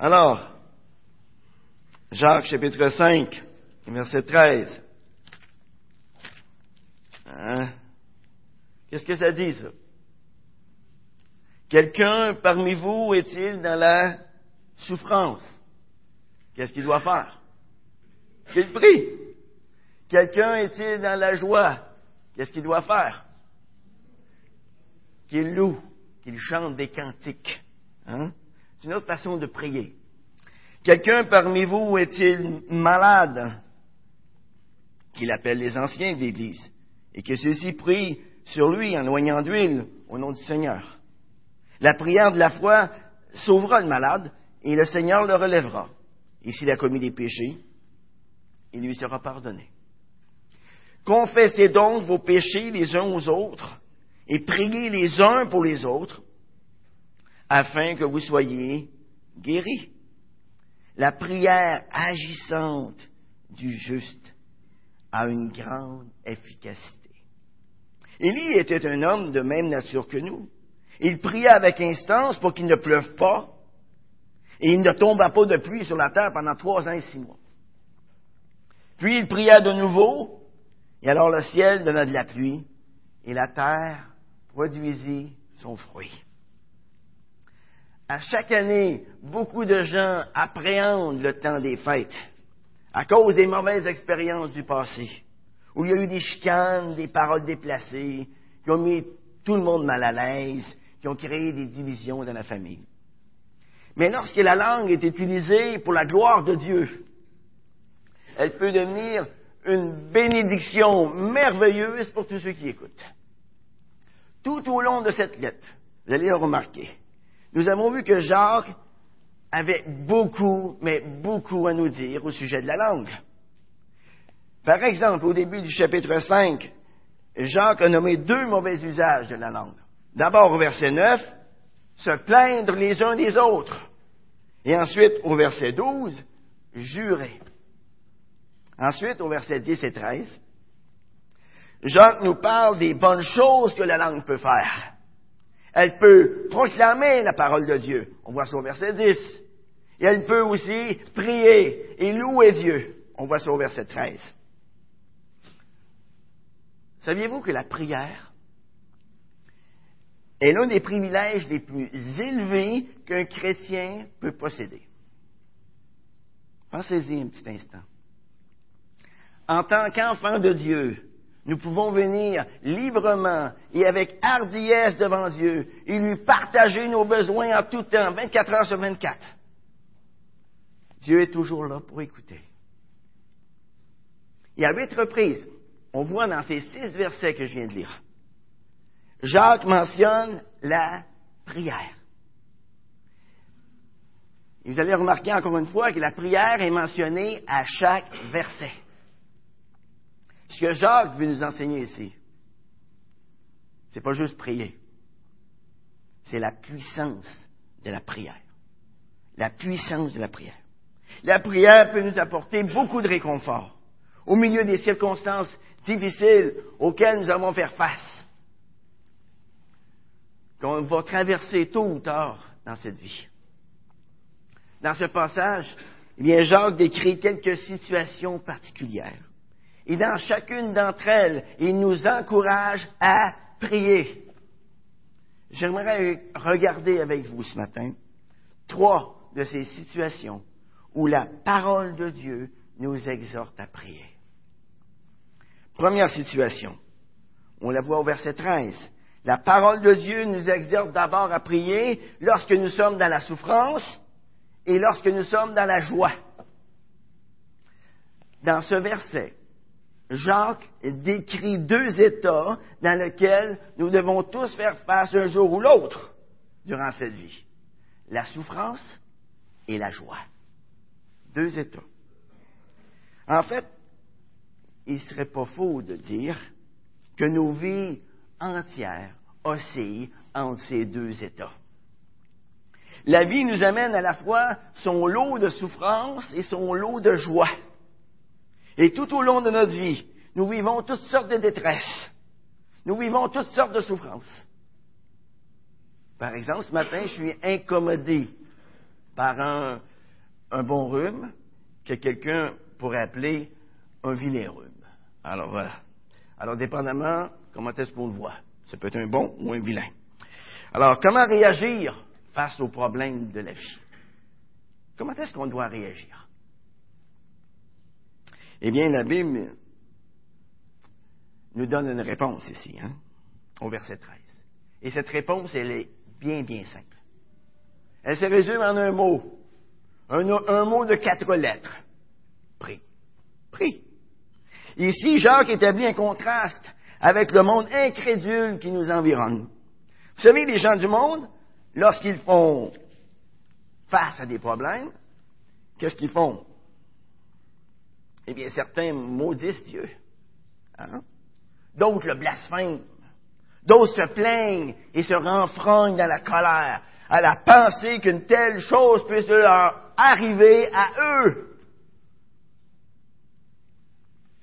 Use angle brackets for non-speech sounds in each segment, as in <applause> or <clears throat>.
Alors, Jacques chapitre 5, verset 13. Hein? Qu'est-ce que ça dit, ça? Quelqu'un parmi vous est-il dans la souffrance? Qu'est-ce qu'il doit faire? Qu'il prie. Quelqu'un est-il dans la joie? Qu'est-ce qu'il doit faire? Qu'il loue, qu'il chante des cantiques. Hein? C'est une autre façon de prier. Quelqu'un parmi vous est-il malade? Qu'il appelle les anciens de l'Église et que ceux-ci prient sur lui en noyant d'huile au nom du Seigneur. La prière de la foi sauvera le malade et le Seigneur le relèvera. Et s'il a commis des péchés, il lui sera pardonné. Confessez donc vos péchés les uns aux autres et priez les uns pour les autres afin que vous soyez guéris. La prière agissante du juste a une grande efficacité. Élie était un homme de même nature que nous. Il pria avec instance pour qu'il ne pleuve pas et il ne tomba pas de pluie sur la terre pendant trois ans et six mois. Puis il pria de nouveau et alors le ciel donna de la pluie et la terre produisit son fruit. À chaque année, beaucoup de gens appréhendent le temps des fêtes à cause des mauvaises expériences du passé, où il y a eu des chicanes, des paroles déplacées, qui ont mis tout le monde mal à l'aise, qui ont créé des divisions dans la famille. Mais lorsque la langue est utilisée pour la gloire de Dieu, elle peut devenir une bénédiction merveilleuse pour tous ceux qui écoutent. Tout au long de cette lettre, vous allez le remarquer, nous avons vu que Jacques avait beaucoup, mais beaucoup à nous dire au sujet de la langue. Par exemple, au début du chapitre 5, Jacques a nommé deux mauvais usages de la langue. D'abord au verset 9, se plaindre les uns des autres. Et ensuite au verset 12, jurer. Ensuite au verset 10 et 13, Jacques nous parle des bonnes choses que la langue peut faire. Elle peut proclamer la parole de Dieu. On voit ça au verset 10. Et elle peut aussi prier et louer Dieu. On voit ça au verset 13. Saviez-vous que la prière est l'un des privilèges les plus élevés qu'un chrétien peut posséder? Pensez-y un petit instant. En tant qu'enfant de Dieu, nous pouvons venir librement et avec hardiesse devant Dieu et lui partager nos besoins en tout temps, 24 heures sur 24. Dieu est toujours là pour écouter. Et à huit reprises, on voit dans ces six versets que je viens de lire, Jacques mentionne la prière. Et vous allez remarquer encore une fois que la prière est mentionnée à chaque verset. Ce que Jacques veut nous enseigner ici, c'est pas juste prier, c'est la puissance de la prière. La puissance de la prière. La prière peut nous apporter beaucoup de réconfort au milieu des circonstances difficiles auxquelles nous avons faire face, qu'on va traverser tôt ou tard dans cette vie. Dans ce passage, eh bien, Jacques décrit quelques situations particulières. Et dans chacune d'entre elles, il nous encourage à prier. J'aimerais regarder avec vous ce matin trois de ces situations où la parole de Dieu nous exhorte à prier. Première situation, on la voit au verset 13. La parole de Dieu nous exhorte d'abord à prier lorsque nous sommes dans la souffrance et lorsque nous sommes dans la joie. Dans ce verset, Jacques décrit deux états dans lesquels nous devons tous faire face un jour ou l'autre durant cette vie. La souffrance et la joie. Deux états. En fait, il ne serait pas faux de dire que nos vies entières oscillent entre ces deux états. La vie nous amène à la fois son lot de souffrance et son lot de joie. Et tout au long de notre vie, nous vivons toutes sortes de détresses. Nous vivons toutes sortes de souffrances. Par exemple, ce matin, je suis incommodé par un, un bon rhume que quelqu'un pourrait appeler un vilain rhume. Alors voilà. Alors, dépendamment, comment est-ce qu'on le voit? Ça peut être un bon ou un vilain. Alors, comment réagir face aux problèmes de la vie? Comment est-ce qu'on doit réagir? Eh bien, la Bible nous donne une réponse ici, hein, au verset 13. Et cette réponse, elle est bien, bien simple. Elle se résume en un mot. Un, un mot de quatre lettres. Prie. Prie. Ici, Jacques établit un contraste avec le monde incrédule qui nous environne. Vous savez, les gens du monde, lorsqu'ils font face à des problèmes, qu'est-ce qu'ils font? Eh bien, certains maudissent Dieu. Hein? D'autres le blasphèment. D'autres se plaignent et se renfrognent dans la colère à la pensée qu'une telle chose puisse leur arriver à eux.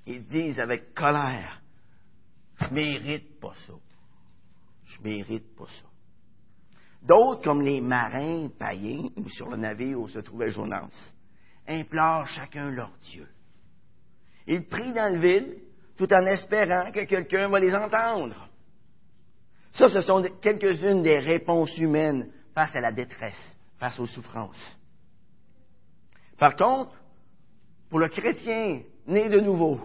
Ils disent avec colère, je mérite pas ça. Je mérite pas ça. D'autres, comme les marins païens, ou sur le navire où se trouvait Jonas, implorent chacun leur Dieu. Ils prient dans le vide, tout en espérant que quelqu'un va les entendre. Ça, ce sont quelques-unes des réponses humaines face à la détresse, face aux souffrances. Par contre, pour le chrétien né de nouveau,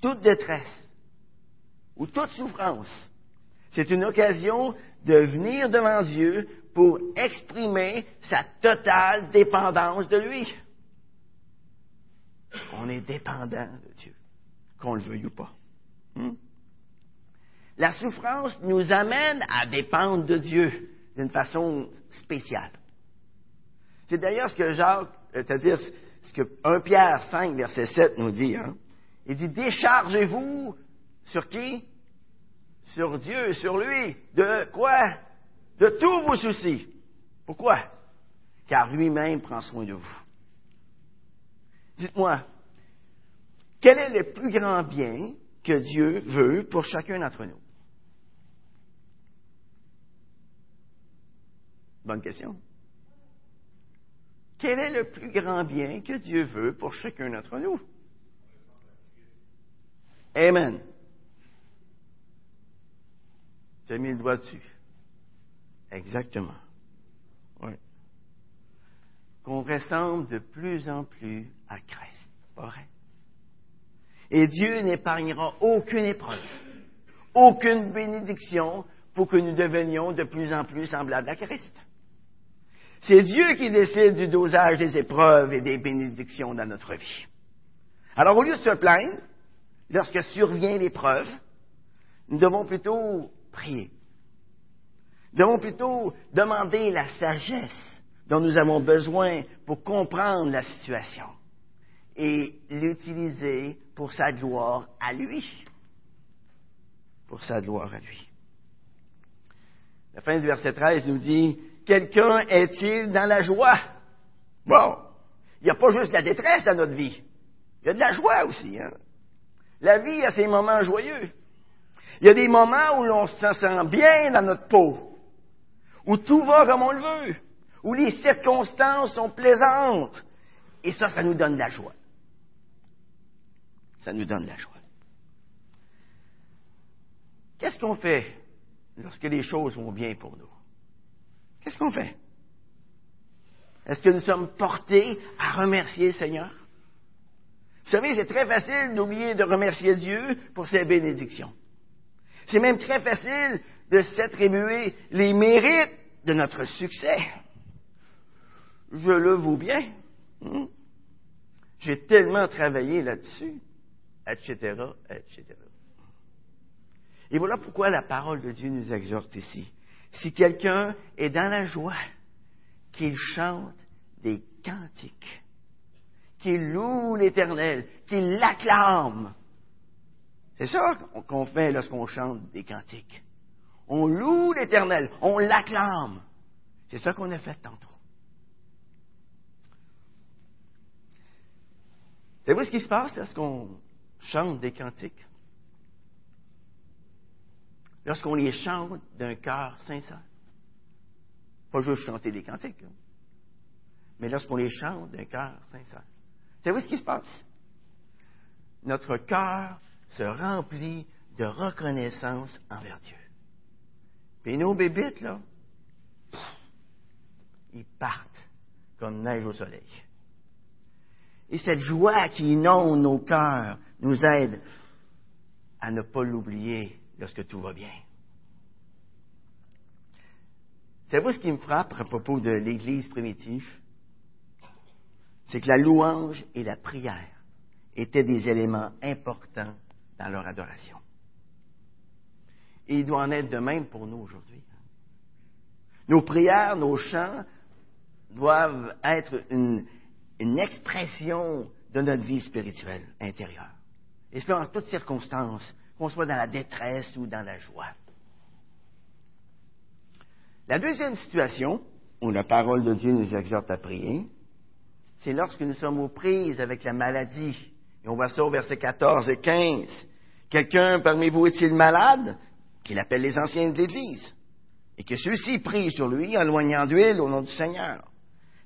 toute détresse ou toute souffrance, c'est une occasion de venir devant Dieu pour exprimer sa totale dépendance de lui. On est dépendant de Dieu, qu'on le veuille ou pas. Hmm? La souffrance nous amène à dépendre de Dieu d'une façon spéciale. C'est d'ailleurs ce que Jacques, euh, c'est-à-dire ce que 1 Pierre 5, verset 7 nous dit. Hein? Il dit, déchargez-vous sur qui? Sur Dieu, sur lui. De quoi? De tous vos soucis. Pourquoi? Car lui-même prend soin de vous. Dites-moi, quel est le plus grand bien que Dieu veut pour chacun d'entre nous? Bonne question. Quel est le plus grand bien que Dieu veut pour chacun d'entre nous? Amen. Tu as mis le doigt dessus. Exactement. Qu'on ressemble de plus en plus à Christ. Pas vrai? Et Dieu n'épargnera aucune épreuve, aucune bénédiction pour que nous devenions de plus en plus semblables à Christ. C'est Dieu qui décide du dosage des épreuves et des bénédictions dans notre vie. Alors, au lieu de se plaindre, lorsque survient l'épreuve, nous devons plutôt prier. Nous devons plutôt demander la sagesse dont nous avons besoin pour comprendre la situation et l'utiliser pour sa gloire à lui. Pour sa gloire à lui. La fin du verset 13 nous dit, quelqu'un est-il dans la joie? Bon, il n'y a pas juste la détresse dans notre vie. Il y a de la joie aussi. Hein? La vie a ses moments joyeux. Il y a des moments où l'on se sent bien dans notre peau, où tout va comme on le veut, où les circonstances sont plaisantes. Et ça, ça nous donne la joie. Ça nous donne la joie. Qu'est-ce qu'on fait lorsque les choses vont bien pour nous? Qu'est-ce qu'on fait? Est-ce que nous sommes portés à remercier le Seigneur? Vous savez, c'est très facile d'oublier de remercier Dieu pour ses bénédictions. C'est même très facile de s'attribuer les mérites de notre succès. Je le vaux bien. Hmm? J'ai tellement travaillé là-dessus, etc., etc. Et voilà pourquoi la parole de Dieu nous exhorte ici. Si quelqu'un est dans la joie, qu'il chante des cantiques qu'il loue l'Éternel, qu'il l'acclame. C'est ça qu'on fait lorsqu'on chante des cantiques. On loue l'Éternel, on l'acclame. C'est ça qu'on a fait tantôt. Savez-vous ce qui se passe lorsqu'on chante des cantiques? Lorsqu'on les chante d'un cœur sincère. Pas juste chanter des cantiques, mais lorsqu'on les chante d'un cœur sincère. Savez-vous ce qui se passe? Notre cœur se remplit de reconnaissance envers Dieu. Puis nos bébites, là, ils partent comme neige au soleil. Et cette joie qui inonde nos cœurs nous aide à ne pas l'oublier lorsque tout va bien. Savez-vous ce qui me frappe à propos de l'Église primitive? C'est que la louange et la prière étaient des éléments importants dans leur adoration. Et il doit en être de même pour nous aujourd'hui. Nos prières, nos chants doivent être une, expression de notre vie spirituelle intérieure. Et cela en toutes circonstances, qu'on soit dans la détresse ou dans la joie. La deuxième situation où la parole de Dieu nous exhorte à prier, c'est lorsque nous sommes aux prises avec la maladie. Et on voit ça au verset 14 et 15. Quelqu'un parmi vous est-il malade? Qu'il appelle les anciens de l'Église. Et que ceux-ci prient sur lui en loignant d'huile au nom du Seigneur.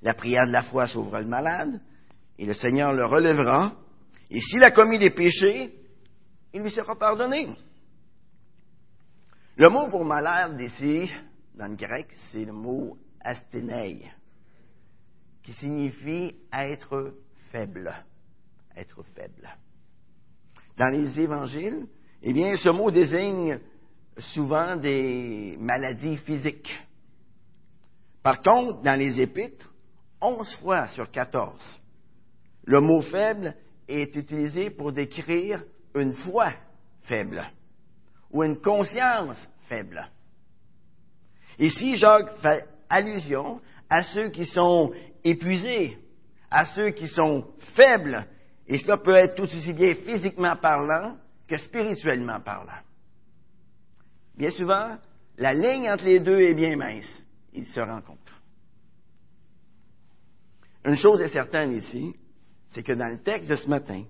La prière de la foi sauvera le malade, et le Seigneur le relèvera. Et s'il a commis des péchés, il lui sera pardonné. Le mot pour malade ici, dans le grec, c'est le mot asthénei, qui signifie être faible. Être faible. Dans les évangiles, eh bien, ce mot désigne souvent des maladies physiques. Par contre, dans les épîtres, 11 fois sur 14, le mot faible est utilisé pour décrire une foi faible ou une conscience faible. Ici, Jacques fait allusion à ceux qui sont épuisés, à ceux qui sont faibles, et cela peut être tout aussi bien physiquement parlant que spirituellement parlant. Bien souvent, la ligne entre les deux est bien mince. Ils se rencontrent. Une chose est certaine ici, c'est que dans le texte de ce matin,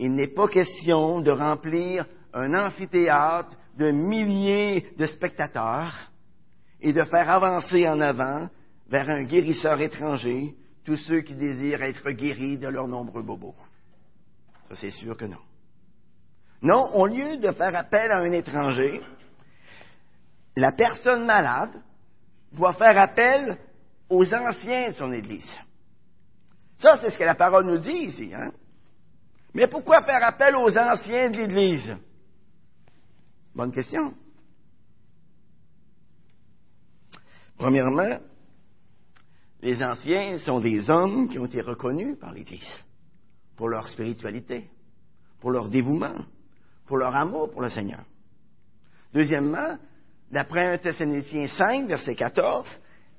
il n'est pas question de remplir un amphithéâtre de milliers de spectateurs et de faire avancer en avant vers un guérisseur étranger tous ceux qui désirent être guéris de leurs nombreux bobos. Ça, c'est sûr que non. Non, au lieu de faire appel à un étranger, la personne malade doit faire appel aux anciens de son Église. Ça, c'est ce que la parole nous dit ici. Hein? Mais pourquoi faire appel aux anciens de l'Église? Bonne question. Premièrement, les anciens sont des hommes qui ont été reconnus par l'Église pour leur spiritualité, pour leur dévouement, pour leur amour pour le Seigneur. Deuxièmement, d'après 1 Thessaloniciens 5, verset 14,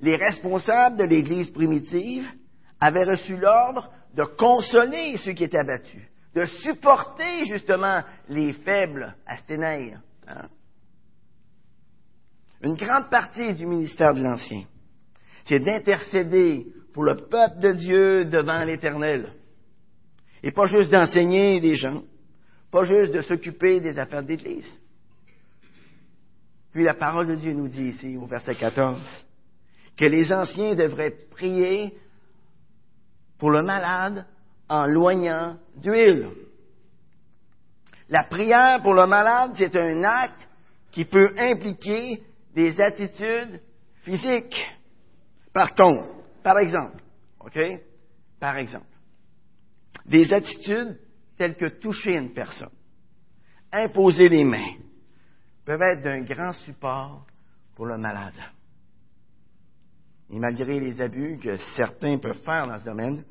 les responsables de l'Église primitive avaient reçu l'ordre de consoler ceux qui étaient abattus, de supporter justement les faibles asténaires. Hein. Une grande partie du ministère de l'Ancien, c'est d'intercéder pour le peuple de Dieu devant l'Éternel. Et pas juste d'enseigner des gens, pas juste de s'occuper des affaires d'Église. Puis la parole de Dieu nous dit ici, au verset 14, que les anciens devraient prier pour le malade en loignant d'huile. La prière pour le malade, c'est un acte qui peut impliquer des attitudes physiques. Par par exemple, OK? Par exemple, des attitudes telles que toucher une personne, imposer les mains, peuvent être d'un grand support pour le malade. Et malgré les abus que certains peuvent faire dans ce domaine,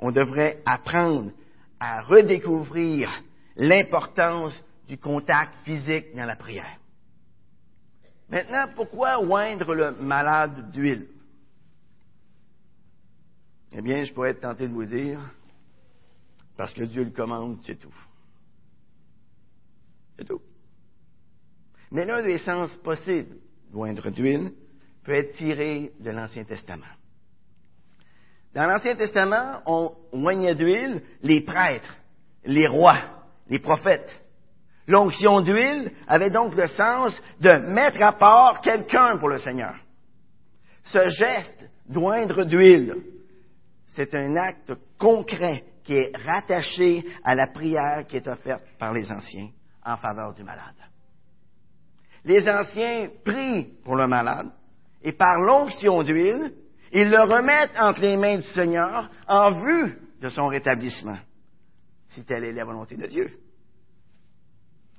on devrait apprendre à redécouvrir l'importance du contact physique dans la prière. Maintenant, pourquoi oindre le malade d'huile? Eh bien, je pourrais être tenté de vous dire, parce que Dieu le commande, c'est tout. C'est tout. Mais l'un des sens possibles d'oindre d'huile peut être tiré de l'Ancien Testament. Dans l'Ancien Testament, on oignait d'huile les prêtres, les rois, les prophètes. L'onction d'huile avait donc le sens de mettre à part quelqu'un pour le Seigneur. ce geste d'oindre d'huile, c'est un acte concret qui est rattaché à la prière qui est offerte par les anciens en faveur du malade. Les anciens prient pour le malade et par l'onction d'huile, ils le remettent entre les mains du Seigneur en vue de son rétablissement, si telle est la volonté de Dieu.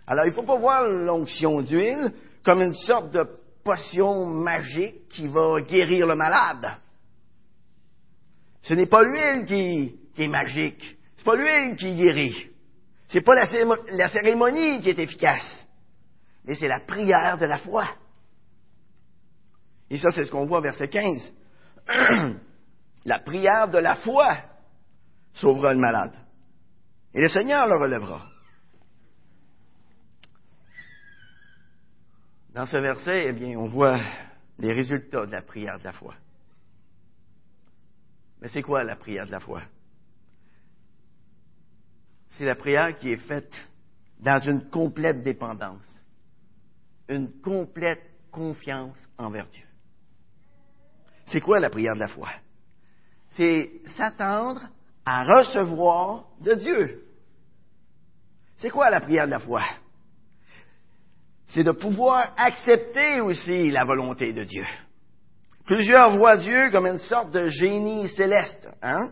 Alors, il ne faut pas voir l'onction d'huile comme une sorte de potion magique qui va guérir le malade. Ce n'est pas l'huile qui, est magique. C'est pas l'huile qui guérit. C'est pas la cérémonie qui est efficace. Mais c'est la prière de la foi. Et ça, c'est ce qu'on voit au verset 15. <clears throat> la prière de la foi sauvera le malade. Et le Seigneur le relèvera. Dans ce verset, eh bien, on voit les résultats de la prière de la foi. Mais c'est quoi la prière de la foi? C'est la prière qui est faite dans une complète dépendance, une complète confiance envers Dieu. C'est quoi la prière de la foi? C'est s'attendre à recevoir de Dieu. C'est quoi la prière de la foi? C'est de pouvoir accepter aussi la volonté de Dieu. Plusieurs voient Dieu comme une sorte de génie céleste, hein?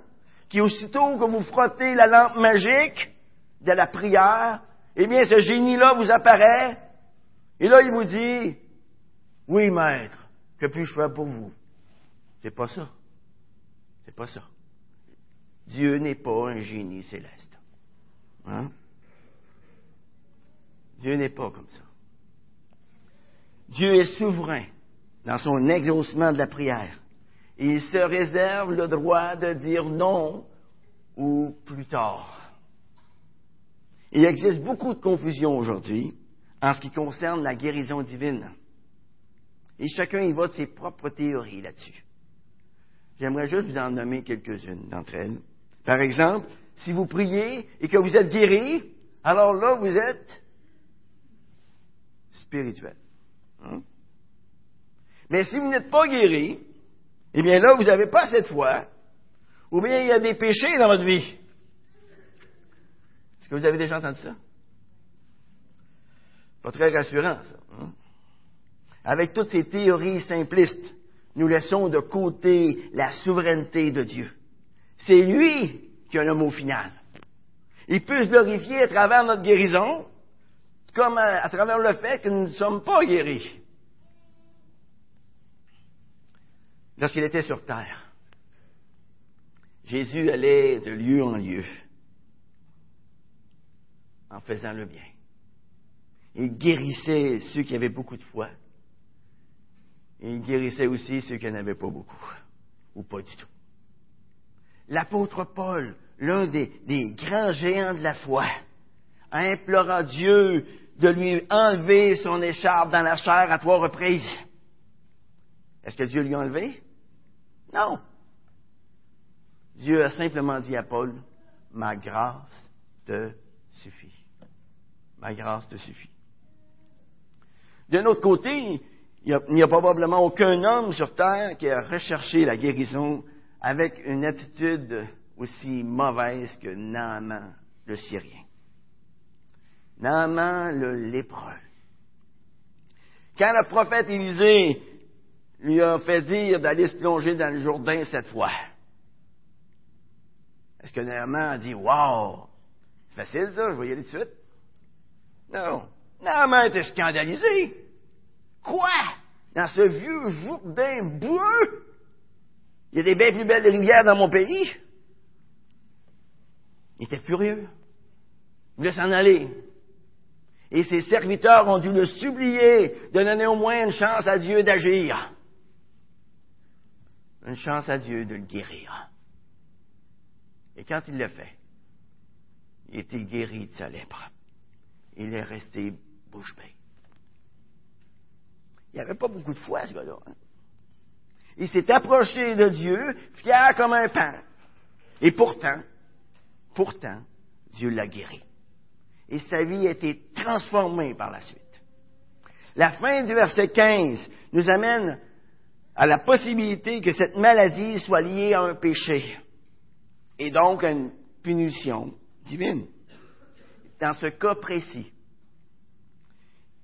qui aussitôt que vous frottez la lampe magique de la prière, eh bien, ce génie-là vous apparaît, et là, il vous dit, oui, maître, que puis-je faire pour vous? C'est pas ça. C'est pas ça. Dieu n'est pas un génie céleste. Hein? Dieu n'est pas comme ça. Dieu est souverain dans son exaucement de la prière. il se réserve le droit de dire non ou plus tard. Il existe beaucoup de confusion aujourd'hui en ce qui concerne la guérison divine. Et chacun y va ses propres théories là-dessus. J'aimerais juste vous en nommer quelques-unes d'entre elles. Par exemple, si vous priez et que vous êtes guéri, alors là, vous êtes spirituel. Hein? Mais si vous n'êtes pas guéri, eh bien là, vous n'avez pas cette foi, ou bien il y a des péchés dans votre vie. Est-ce que vous avez déjà entendu ça? Pas très rassurant, ça. Hein? Avec toutes ces théories simplistes, nous laissons de côté la souveraineté de Dieu. C'est lui qui a le mot final. Il peut se glorifier à travers notre guérison, comme à, travers le fait que nous ne sommes pas guéris. Lorsqu'il était sur terre, Jésus allait de lieu en lieu en faisant le bien. Il guérissait ceux qui avaient beaucoup de foi. Il guérissait aussi ceux qui n'avaient pas beaucoup, ou pas du tout. L'apôtre Paul, l'un des, des, grands géants de la foi, implora Dieu de lui enlever son écharpe dans la chair à trois reprises. Est-ce que Dieu lui a enlevé? Non. Dieu a simplement dit à Paul, ma grâce te suffit. Ma grâce te suffit. D'un autre côté, il n'y a, probablement aucun homme sur terre qui a recherché la guérison avec une attitude aussi mauvaise que Naaman, le Syrien. Naaman, le lépreux. Quand le prophète Élisée lui a fait dire d'aller se plonger dans le Jourdain cette fois. Est-ce que Naaman a dit c'est facile ça, je vais y aller tout de suite? Non. Naaman était scandalisé. Dans ce vieux Jourdain boueux? Il y a des bien plus belles rivières dans mon pays. Il était furieux. Il voulait s'en aller. Et ses serviteurs ont dû le supplier de donner au moins une chance à Dieu d'agir une chance à Dieu de le guérir. Et quand il l'a fait, il était guéri de sa lèpre. Il est resté bouche bée. Il n'y avait pas beaucoup de foi, ce gars-là. Hein. Il s'est approché de Dieu, fier comme un pain. Et pourtant, pourtant, Dieu l'a guéri. Et sa vie a été transformée par la suite. La fin du verset 15 nous amène à la possibilité que cette maladie soit liée à un péché et donc à une punition divine. Dans ce cas précis,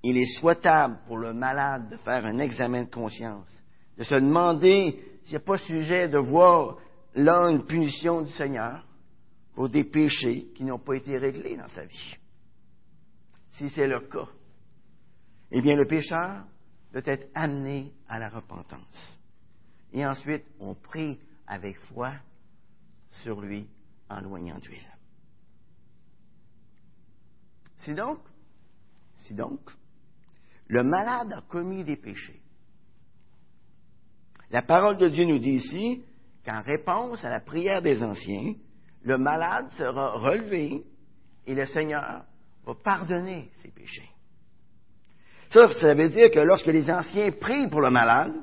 il est souhaitable pour le malade de faire un examen de conscience, de se demander s'il n'y a pas sujet de voir là une punition du Seigneur pour des péchés qui n'ont pas été réglés dans sa vie. Si c'est le cas, eh bien le pécheur doit être amené à la repentance. Et ensuite, on prie avec foi sur lui en loignant d'huile. Si donc, si donc, le malade a commis des péchés, la parole de Dieu nous dit ici qu'en réponse à la prière des anciens, le malade sera relevé et le Seigneur va pardonner ses péchés. Ça, ça veut dire que lorsque les anciens prient pour le malade,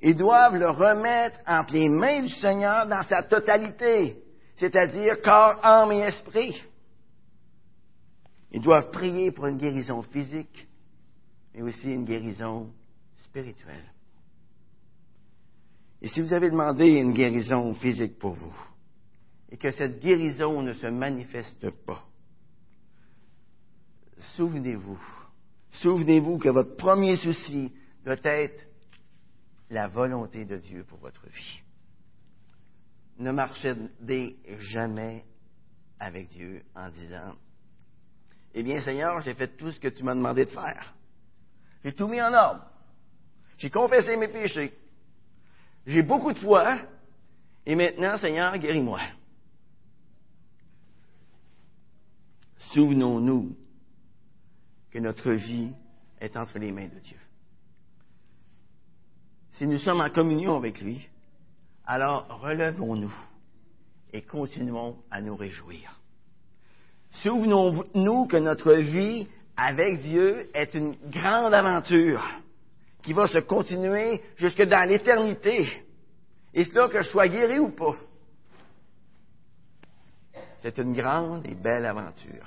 ils doivent le remettre entre les mains du Seigneur dans sa totalité, c'est-à-dire corps, âme et esprit. Ils doivent prier pour une guérison physique, mais aussi une guérison spirituelle. Et si vous avez demandé une guérison physique pour vous, et que cette guérison ne se manifeste pas, souvenez-vous, souvenez-vous que votre premier souci doit être la volonté de Dieu pour votre vie. Ne marchez jamais avec Dieu en disant, eh bien Seigneur, j'ai fait tout ce que tu m'as demandé de faire. J'ai tout mis en ordre. J'ai confessé mes péchés. J'ai beaucoup de foi. Et maintenant, Seigneur, guéris-moi. Souvenons-nous que notre vie est entre les mains de Dieu. Si nous sommes en communion avec lui, alors relevons-nous et continuons à nous réjouir. Souvenons-nous que notre vie avec Dieu est une grande aventure qui va se continuer jusque dans l'éternité. Et cela que je sois guéri ou pas. C'est une grande et belle aventure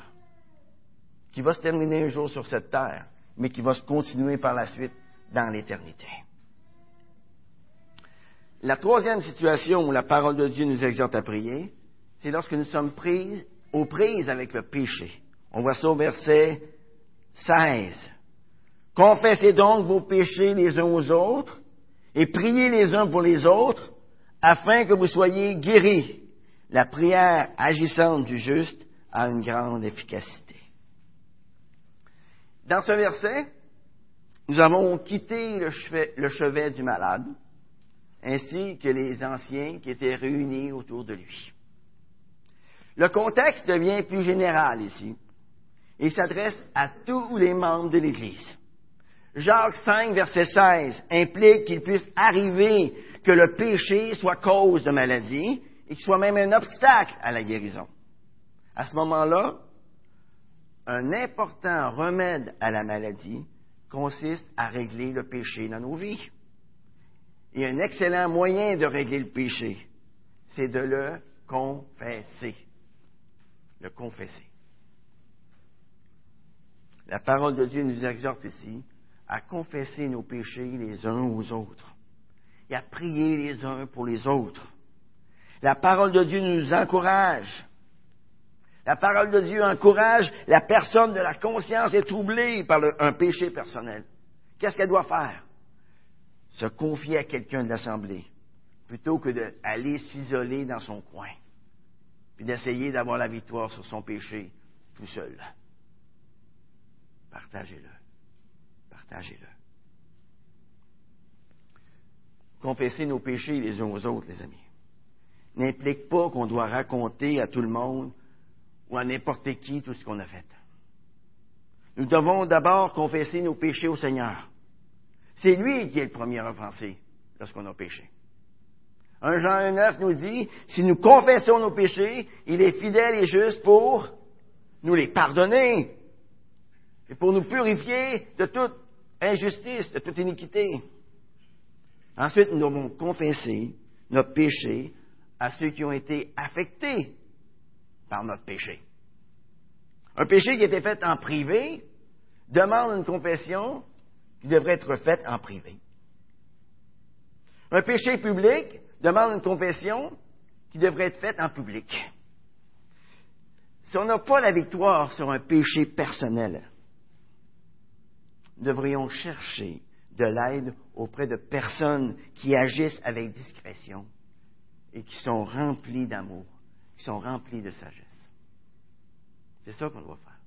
qui va se terminer un jour sur cette terre, mais qui va se continuer par la suite dans l'éternité. La troisième situation où la parole de Dieu nous exhorte à prier, c'est lorsque nous sommes prises, aux prises avec le péché. On voit ça au verset 16. Confessez donc vos péchés les uns aux autres et priez les uns pour les autres afin que vous soyez guéris. La prière agissante du juste a une grande efficacité. Dans ce verset, nous avons quitté le chevet, du malade, ainsi que les anciens qui étaient réunis autour de lui. Le contexte devient plus général ici et s'adresse à tous les membres de l'Église. Jacques 5, verset 16, implique qu'il puisse arriver que le péché soit cause de maladie et qu'il soit même un obstacle à la guérison. À ce moment-là, un important remède à la maladie consiste à régler le péché dans nos vies. Et un excellent moyen de régler le péché, c'est de le confesser. Le confesser. La parole de Dieu nous exhorte ici à confesser nos péchés les uns aux autres et à prier les uns pour les autres. La parole de Dieu nous encourage. La parole de Dieu encourage la personne de la conscience est troublée par un péché personnel. Qu'est-ce qu'elle doit faire? Se confier à quelqu'un de l'Assemblée plutôt que d'aller s'isoler dans son coin puis d'essayer d'avoir la victoire sur son péché tout seul. Partagez-le. Partagez-le. Confesser nos péchés les uns aux autres, les amis, n'implique pas qu'on doit raconter à tout le monde ou à n'importe qui tout ce qu'on a fait. Nous devons d'abord confesser nos péchés au Seigneur. C'est lui qui est le premier offensé lorsqu'on a péché. 1 Jean 1,9 nous dit, si nous confessons nos péchés, il est fidèle et juste pour nous les pardonner et pour nous purifier de toute injustice, de toute iniquité. Ensuite, nous devons confesser notre péché à ceux qui ont été affectés par notre péché. Un péché qui a été fait en privé demande une confession qui devrait être faite en privé. Un péché public demande une confession qui devrait être faite en public. Si on n'a pas la victoire sur un péché personnel, devrions chercher de l'aide auprès de personnes qui agissent avec discrétion et qui sont remplies d'amour, qui sont remplies de sagesse. C'est ça qu'on doit faire.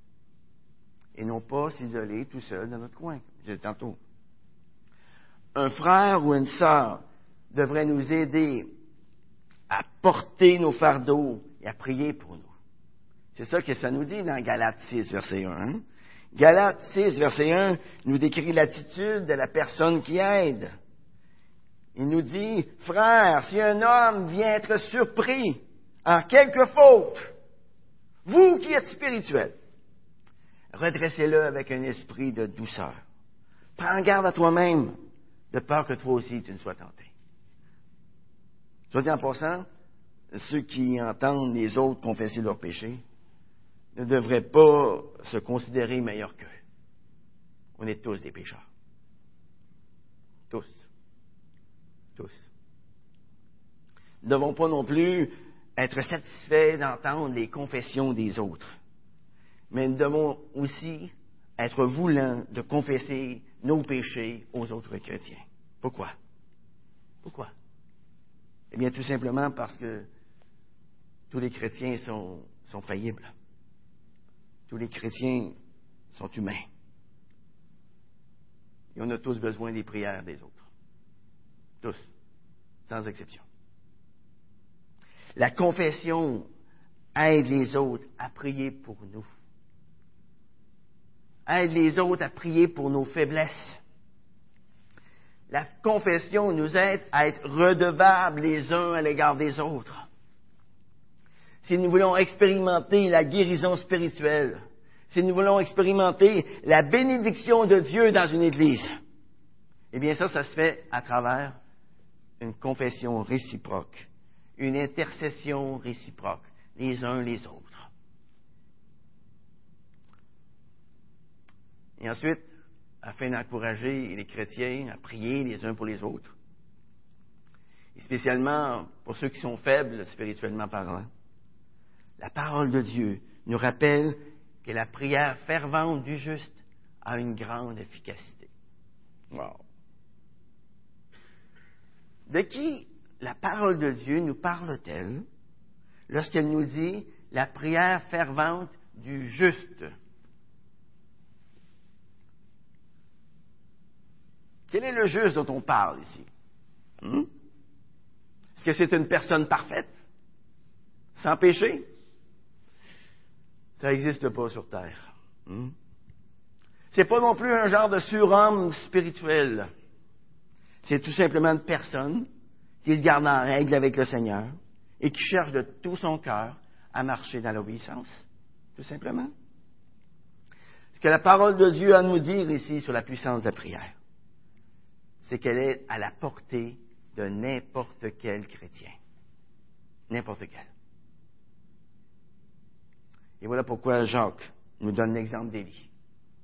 Et non pas s'isoler tout seul dans notre coin, disais tantôt. Un frère ou une sœur devrait nous aider à porter nos fardeaux et à prier pour nous. C'est ça que ça nous dit dans Galates 6, verset 1. Hein? Galates 6, verset 1, nous décrit l'attitude de la personne qui aide. Il nous dit, frère, si un homme vient être surpris en quelque faute, vous qui êtes spirituel, redressez-le avec un esprit de douceur. Prends garde à toi-même, de peur que toi aussi tu ne sois tenté. Soit en passant, ceux qui entendent les autres confesser leurs péchés ne devraient pas se considérer meilleurs qu'eux. On est tous des pécheurs. Tous. Tous. Nous ne devons pas non plus être satisfaits d'entendre les confessions des autres. Mais nous devons aussi être voulants de confesser nos péchés aux autres chrétiens. Pourquoi? Pourquoi? Eh bien, tout simplement parce que tous les chrétiens sont, sont faillibles. Tous les chrétiens sont humains. Et on a tous besoin des prières des autres. Tous, sans exception. La confession aide les autres à prier pour nous. Aide les autres à prier pour nos faiblesses. La confession nous aide à être redevables les uns à l'égard des autres. Si nous voulons expérimenter la guérison spirituelle, si nous voulons expérimenter la bénédiction de Dieu dans une Église, eh bien ça, ça se fait à travers une confession réciproque, une intercession réciproque, les uns les autres. Et ensuite, afin d'encourager les chrétiens à prier les uns pour les autres, et spécialement pour ceux qui sont faibles spirituellement parlant. La parole de Dieu nous rappelle que la prière fervente du juste a une grande efficacité. Wow. De qui la parole de Dieu nous parle-t-elle lorsqu'elle nous dit la prière fervente du juste? Quel est le juste dont on parle ici? Hmm? Est-ce que c'est une personne parfaite? Sans péché? Ça n'existe pas sur Terre. Hmm? C'est pas non plus un genre de surhomme spirituel. C'est tout simplement une personne qui se garde en règle avec le Seigneur et qui cherche de tout son cœur à marcher dans l'obéissance. Tout simplement. Ce que la parole de Dieu a à nous dire ici sur la puissance de la prière c'est qu'elle est à la portée de n'importe quel chrétien. N'importe quel. Et voilà pourquoi Jacques nous donne l'exemple d'Élie,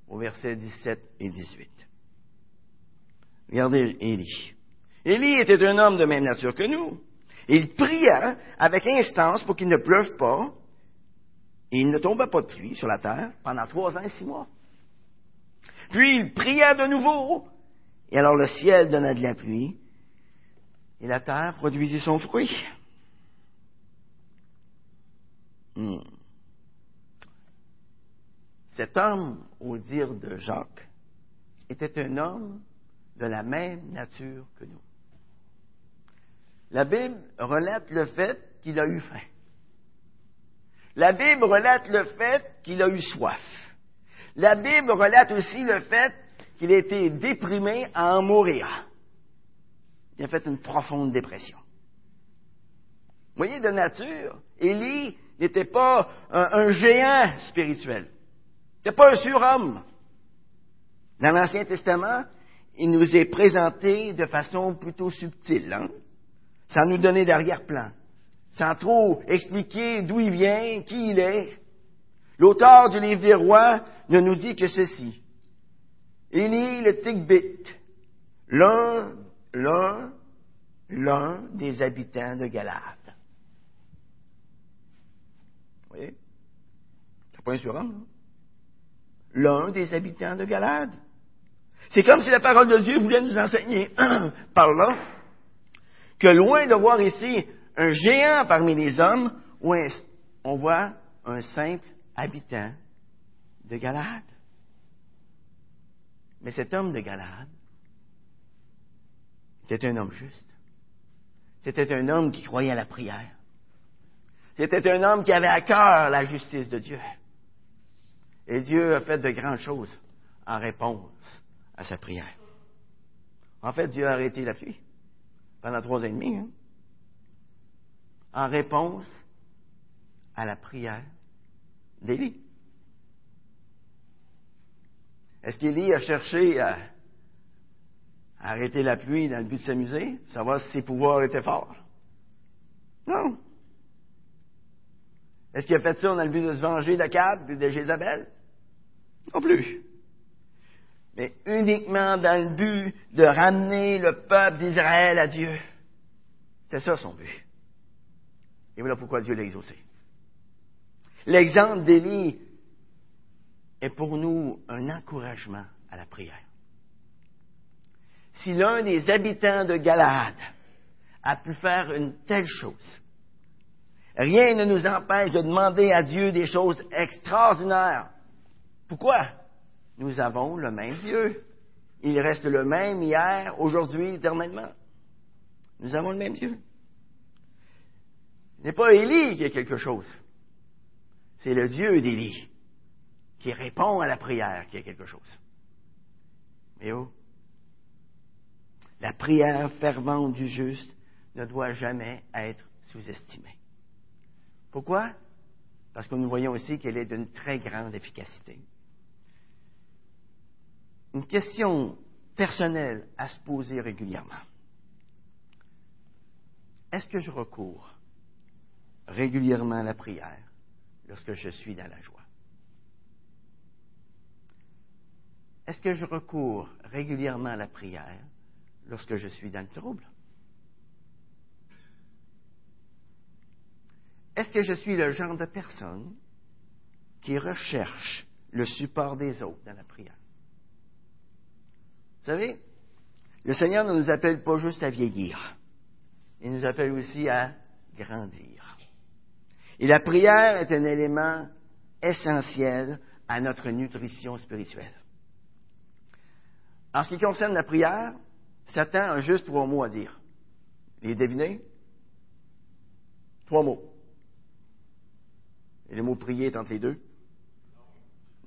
au verset 17 et 18. Regardez Élie. Élie était un homme de même nature que nous. Il pria avec instance pour qu'il ne pleuve pas, et il ne tomba pas de pluie sur la terre pendant trois ans et six mois. Puis il pria de nouveau, et alors le ciel donna de la pluie, et la terre produisit son fruit. Hmm. Cet homme, au dire de Jacques, était un homme de la même nature que nous. La Bible relate le fait qu'il a eu faim. La Bible relate le fait qu'il a eu soif. La Bible relate aussi le fait qu'il a été déprimé à en mourir. Il a fait une profonde dépression. Vous voyez, de nature, Élie n'était pas un, géant spirituel. N'était pas un surhomme. Dans l'Ancien Testament, il nous est présenté de façon plutôt subtile, hein? sans nous donner d'arrière-plan, sans trop expliquer d'où il vient, qui il est. L'auteur du livre des rois ne nous dit que ceci. Élie le Tigbit, l'un, l'un l'un des habitants de Galade. Vous voyez? C'est pas un surhomme, là. L'un des habitants de Galade. C'est comme si la parole de Dieu voulait nous enseigner <clears throat> par là que loin de voir ici un géant parmi les hommes, on voit un simple habitant de Galade. Mais cet homme de Galade était un homme juste. C'était un homme qui croyait à la prière. C'était un homme qui avait à cœur la justice de Dieu. Et Dieu a fait de grandes choses en réponse à sa prière. En fait, Dieu a arrêté la pluie pendant trois ans et demi, hein, en réponse à la prière d'Élie. Est-ce qu'Élie a cherché à, arrêter la pluie dans le but de s'amuser, savoir si ses pouvoirs étaient forts? Non. Est-ce qu'il a fait ça dans le but de se venger de Cab et de Jézabel? Non plus. Mais uniquement dans le but de ramener le peuple d'Israël à Dieu. C'était ça son but. Et voilà pourquoi Dieu l'a exaucé. L'exemple d'Élie est pour nous un encouragement à la prière. Si l'un des habitants de Galade a pu faire une telle chose, rien ne nous empêche de demander à Dieu des choses extraordinaires. Pourquoi? Nous avons le même Dieu. Il reste le même hier, aujourd'hui, éternellement. Nous avons le même Dieu. Ce n'est pas Élie qui a quelque chose. C'est le Dieu d'Élie qui répond à la prière qui a quelque chose. Mais oh, la prière fervente du juste ne doit jamais être sous-estimée. Pourquoi? Parce que nous voyons aussi qu'elle est d'une très grande efficacité. Une question personnelle à se poser régulièrement. Est-ce que je recours régulièrement à la prière lorsque je suis dans la joie? Est-ce que je recours régulièrement à la prière lorsque je suis dans le trouble? Est-ce que je suis le genre de personne qui recherche le support des autres dans la prière? Vous savez, le Seigneur ne nous appelle pas juste à vieillir, il nous appelle aussi à grandir. Et la prière est un élément essentiel à notre nutrition spirituelle. En ce qui concerne la prière, Satan a juste trois mots à dire. Les deviner? Trois mots. Et le mot prier est entre les deux.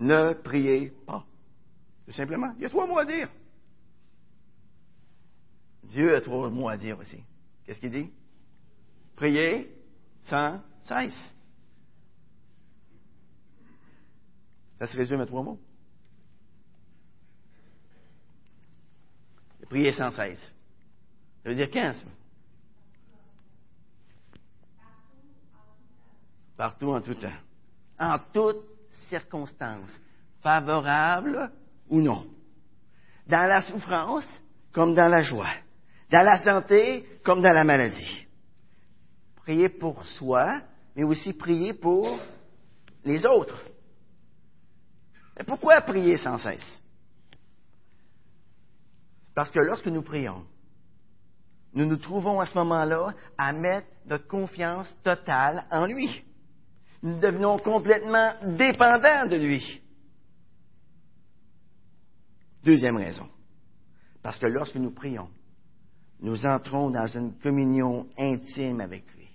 Ne priez pas. Tout simplement. Il y a trois mots à dire. Dieu a trois mots à dire aussi. Qu'est-ce qu'il dit? Priez sans cesse. Ça se résume à trois mots. Priez sans cesse. Ça veut dire quand, ça? Partout, en tout temps. En toutes circonstances, favorables ou non. Dans la souffrance comme dans la joie. Dans la santé comme dans la maladie. Priez pour soi, mais aussi prier pour les autres. Mais pourquoi prier sans cesse? Parce que lorsque nous prions, nous nous trouvons à ce moment-là à mettre notre confiance totale en lui. Nous devenons complètement dépendants de lui. Deuxième raison. Parce que lorsque nous prions, nous entrons dans une communion intime avec lui.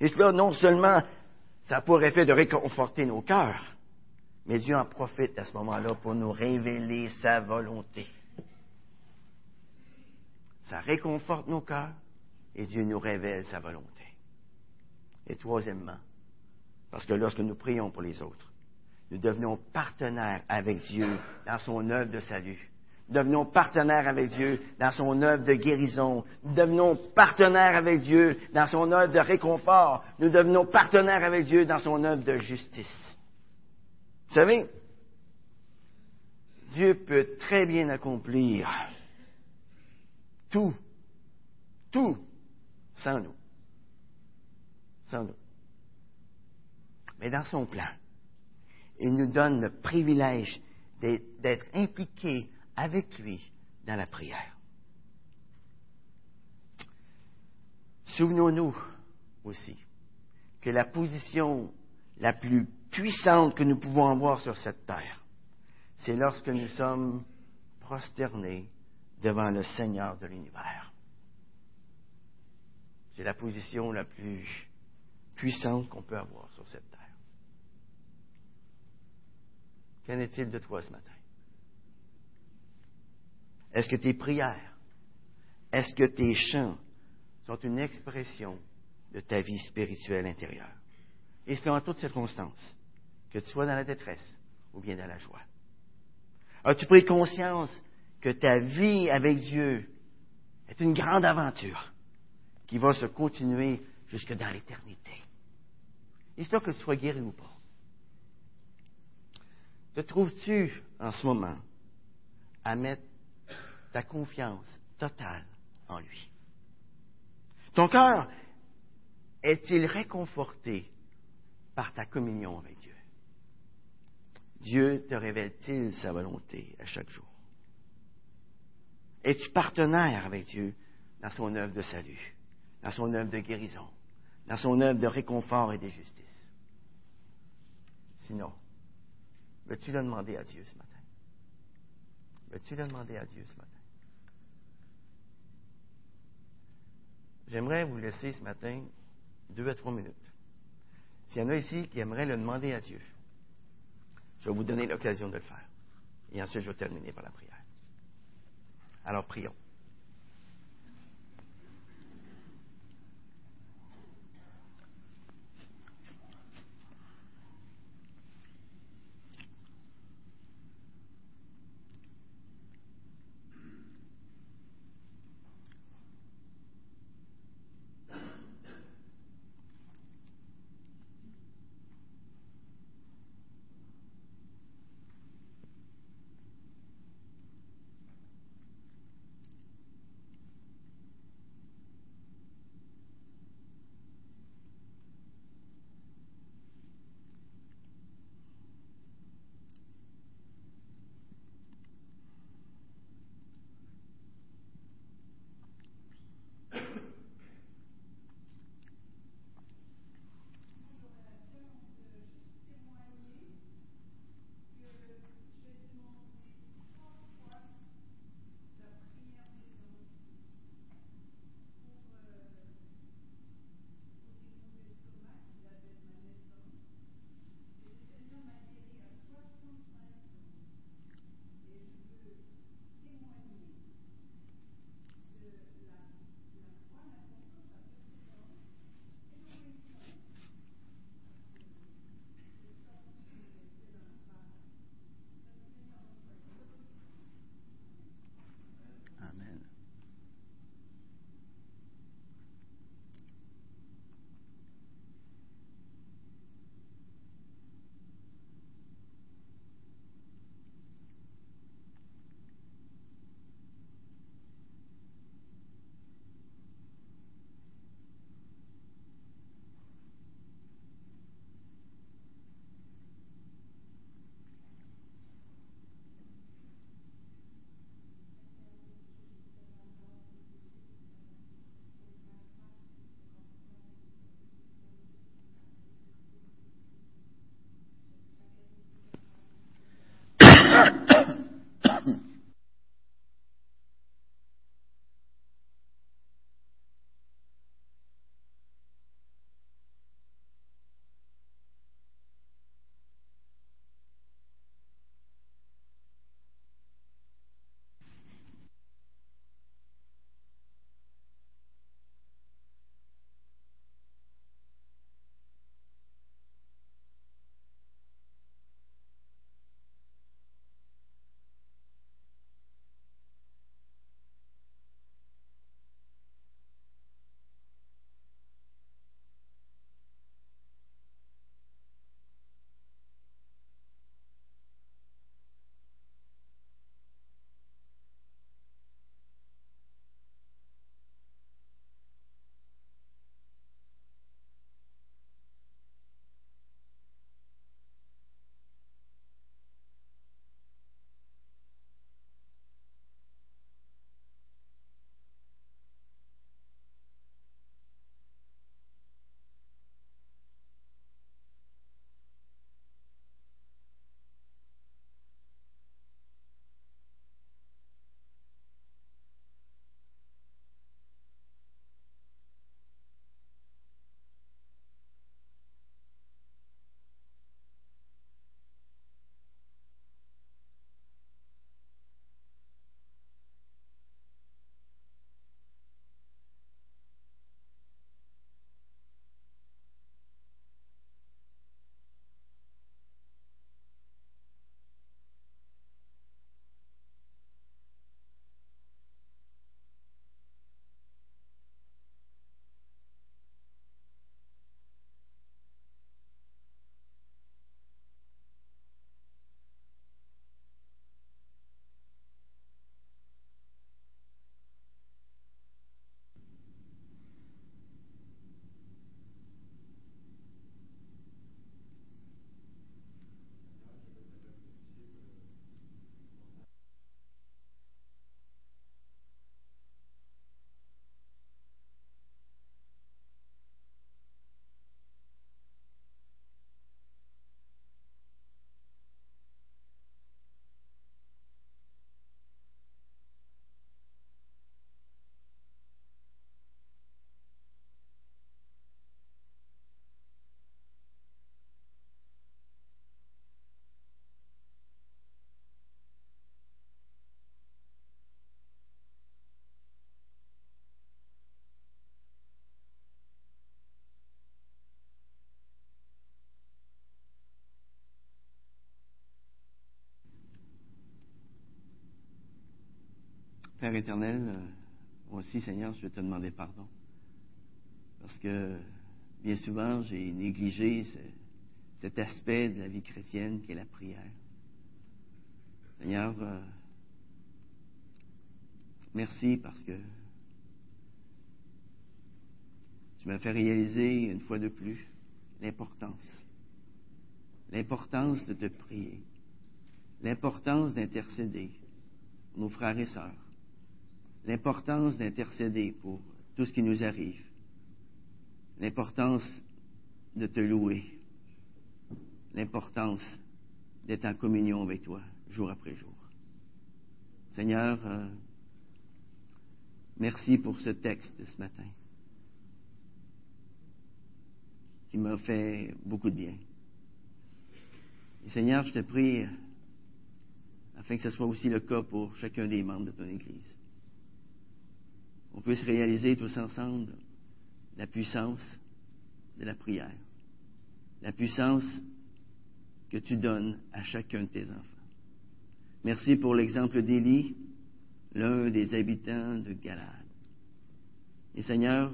Et cela, non seulement, ça a pour effet de réconforter nos cœurs, mais Dieu en profite à ce moment-là pour nous révéler sa volonté. Ça réconforte nos cœurs et Dieu nous révèle sa volonté. Et troisièmement, parce que lorsque nous prions pour les autres, nous devenons partenaires avec Dieu dans son œuvre de salut. Devenons partenaires avec Dieu dans son œuvre de guérison. Nous devenons partenaires avec Dieu dans son œuvre de réconfort. Nous devenons partenaires avec Dieu dans son œuvre de justice. Vous savez, Dieu peut très bien accomplir tout, tout sans nous. Sans nous. Mais dans son plan, il nous donne le privilège d'être impliqués avec lui dans la prière. Souvenons-nous aussi que la position la plus puissante que nous pouvons avoir sur cette terre, c'est lorsque nous sommes prosternés devant le Seigneur de l'univers. C'est la position la plus puissante qu'on peut avoir sur cette terre. Qu'en est-il de toi ce matin? Est-ce que tes prières, est-ce que tes chants sont une expression de ta vie spirituelle intérieure? Et c'est en toutes circonstances, que tu sois dans la détresse ou bien dans la joie. As-tu pris conscience que ta vie avec Dieu est une grande aventure qui va se continuer jusque dans l'éternité? Histoire que tu sois guéri ou pas. Te trouves-tu en ce moment à mettre ta confiance totale en lui? Ton cœur est-il réconforté par ta communion avec Dieu? Dieu te révèle-t-il sa volonté à chaque jour? Es-tu partenaire avec Dieu dans son œuvre de salut, dans son œuvre de guérison, dans son œuvre de réconfort et de justice? Sinon, veux-tu le demander à Dieu ce matin? Veux-tu le demander à Dieu ce matin? J'aimerais vous laisser ce matin deux à trois minutes. S'il y en a ici qui aimeraient le demander à Dieu, je vais vous donner l'occasion de le faire. Et ensuite, je vais terminer par la prière. Alors, prions. Père éternel, euh, moi aussi, Seigneur, je vais te demander pardon. Parce que bien souvent, j'ai négligé cet aspect de la vie chrétienne qui est la prière. Seigneur, euh, merci parce que tu m'as fait réaliser une fois de plus l'importance, l'importance de te prier, l'importance d'intercéder pour nos frères et sœurs, l'importance d'intercéder pour tout ce qui nous arrive, l'importance de te louer, l'importance d'être en communion avec toi jour après jour. Seigneur, euh, merci pour ce texte de ce matin qui m'a fait beaucoup de bien. Seigneur, je te prie afin que ce soit aussi le cas pour chacun des membres de ton Église. On puisse réaliser tous ensemble la puissance de la prière, la puissance que tu donnes à chacun de tes enfants. Merci pour l'exemple d'Élie, l'un des habitants de Galade. Et Seigneur,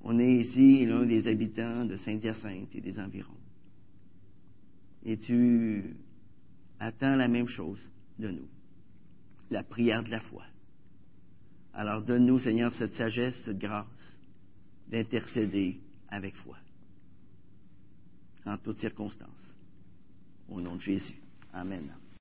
on est ici l'un des habitants de Saint-Hyacinthe et des environs. Et tu attends la même chose de nous, la prière de la foi. Alors donne-nous, Seigneur, cette sagesse, cette grâce d'intercéder avec foi, en toutes circonstances. Au nom de Jésus. Amen.